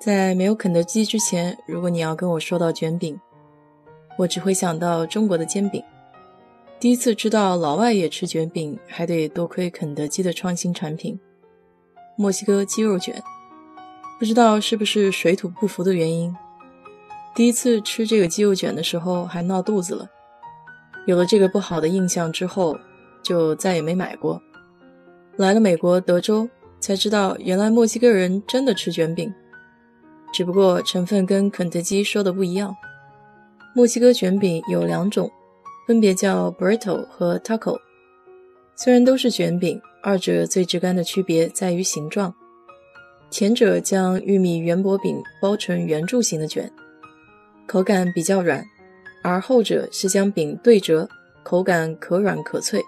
在没有肯德基之前，如果你要跟我说到卷饼，我只会想到中国的煎饼。第一次知道老外也吃卷饼，还得多亏肯德基的创新产品——墨西哥鸡肉卷。不知道是不是水土不服的原因，第一次吃这个鸡肉卷的时候还闹肚子了。有了这个不好的印象之后，就再也没买过。来了美国德州，才知道原来墨西哥人真的吃卷饼。只不过成分跟肯德基说的不一样。墨西哥卷饼有两种，分别叫 burrito 和 taco。虽然都是卷饼，二者最直观的区别在于形状。前者将玉米圆薄饼包成圆柱形的卷，口感比较软；而后者是将饼对折，口感可软可脆。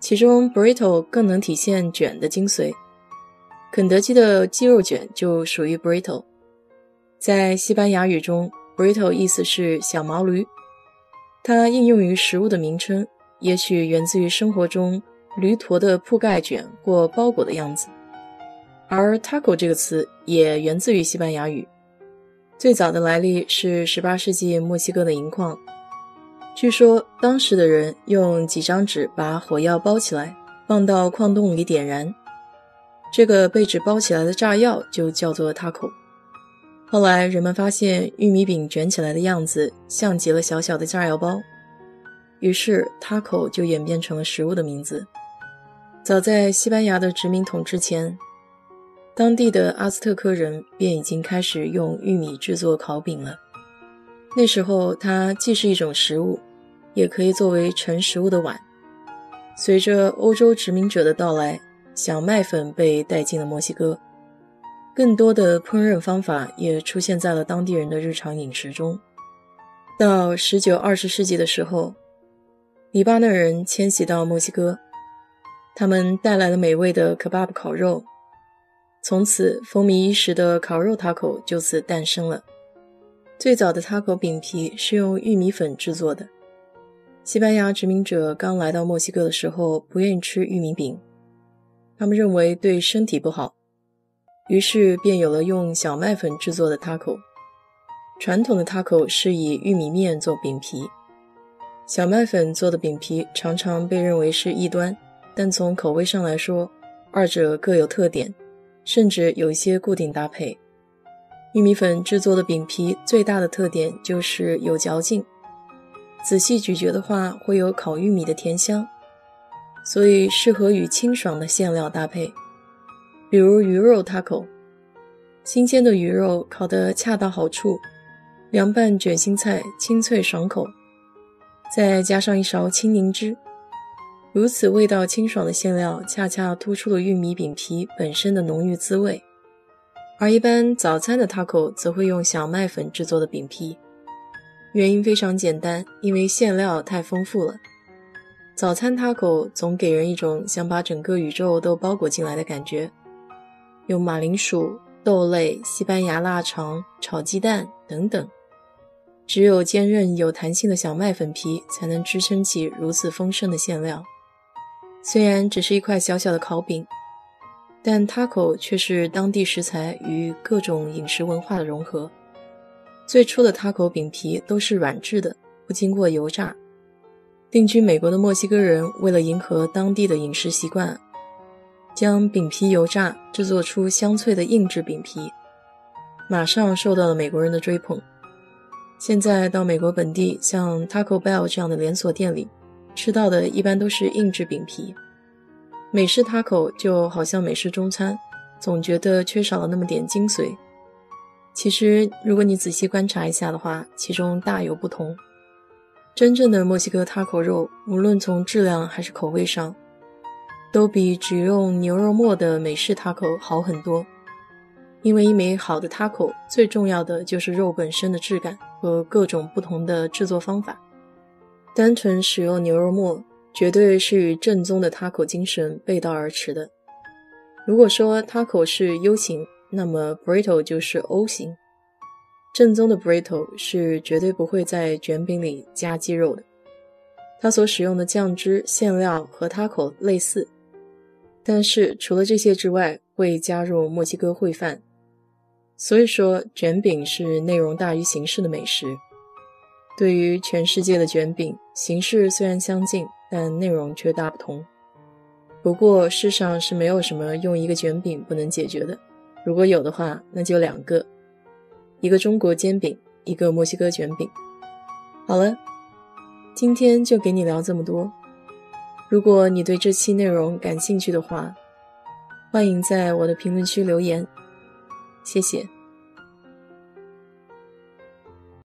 其中 burrito 更能体现卷的精髓。肯德基的鸡肉卷就属于 burrito。在西班牙语中，rito 意思是小毛驴，它应用于食物的名称，也许源自于生活中驴驼的铺盖卷或包裹的样子。而 taco 这个词也源自于西班牙语，最早的来历是18世纪墨西哥的银矿，据说当时的人用几张纸把火药包起来，放到矿洞里点燃，这个被纸包起来的炸药就叫做 taco。后来人们发现玉米饼卷起来的样子像极了小小的炸药包，于是 taco 就演变成了食物的名字。早在西班牙的殖民统治前，当地的阿兹特克人便已经开始用玉米制作烤饼了。那时候它既是一种食物，也可以作为盛食物的碗。随着欧洲殖民者的到来，小麦粉被带进了墨西哥。更多的烹饪方法也出现在了当地人的日常饮食中。到十九、二十世纪的时候，黎巴嫩人迁徙到墨西哥，他们带来了美味的 kebab 烤肉，从此风靡一时的烤肉 taco 就此诞生了。最早的 taco 饼皮是用玉米粉制作的。西班牙殖民者刚来到墨西哥的时候，不愿意吃玉米饼，他们认为对身体不好。于是便有了用小麦粉制作的 taco。传统的 taco 是以玉米面做饼皮，小麦粉做的饼皮常常被认为是异端。但从口味上来说，二者各有特点，甚至有一些固定搭配。玉米粉制作的饼皮最大的特点就是有嚼劲，仔细咀嚼的话会有烤玉米的甜香，所以适合与清爽的馅料搭配。比如鱼肉 taco，新鲜的鱼肉烤得恰到好处，凉拌卷心菜清脆爽口，再加上一勺青柠汁，如此味道清爽的馅料，恰恰突出了玉米饼皮本身的浓郁滋味。而一般早餐的 taco 则会用小麦粉制作的饼皮，原因非常简单，因为馅料太丰富了。早餐 taco 总给人一种想把整个宇宙都包裹进来的感觉。用马铃薯、豆类、西班牙腊肠、炒鸡蛋等等，只有坚韧有弹性的小麦粉皮才能支撑起如此丰盛的馅料。虽然只是一块小小的烤饼，但 taco 却是当地食材与各种饮食文化的融合。最初的 taco 饼皮都是软质的，不经过油炸。定居美国的墨西哥人为了迎合当地的饮食习惯。将饼皮油炸，制作出香脆的硬质饼皮，马上受到了美国人的追捧。现在到美国本地，像 Taco Bell 这样的连锁店里，吃到的一般都是硬质饼皮。美式 Taco 就好像美式中餐，总觉得缺少了那么点精髓。其实，如果你仔细观察一下的话，其中大有不同。真正的墨西哥 Taco 肉，无论从质量还是口味上，都比只用牛肉末的美式 taco 好很多。因为一枚好的 taco 最重要的就是肉本身的质感和各种不同的制作方法。单纯使用牛肉末，绝对是与正宗的 taco 精神背道而驰的。如果说 taco 是 U 型，那么 brito 就是 O 型。正宗的 burrito 是绝对不会在卷饼里加鸡肉的。它所使用的酱汁、馅料和 taco 类似，但是除了这些之外，会加入墨西哥烩饭。所以说，卷饼是内容大于形式的美食。对于全世界的卷饼，形式虽然相近，但内容却大不同。不过，世上是没有什么用一个卷饼不能解决的。如果有的话，那就两个：一个中国煎饼，一个墨西哥卷饼。好了。今天就给你聊这么多。如果你对这期内容感兴趣的话，欢迎在我的评论区留言，谢谢。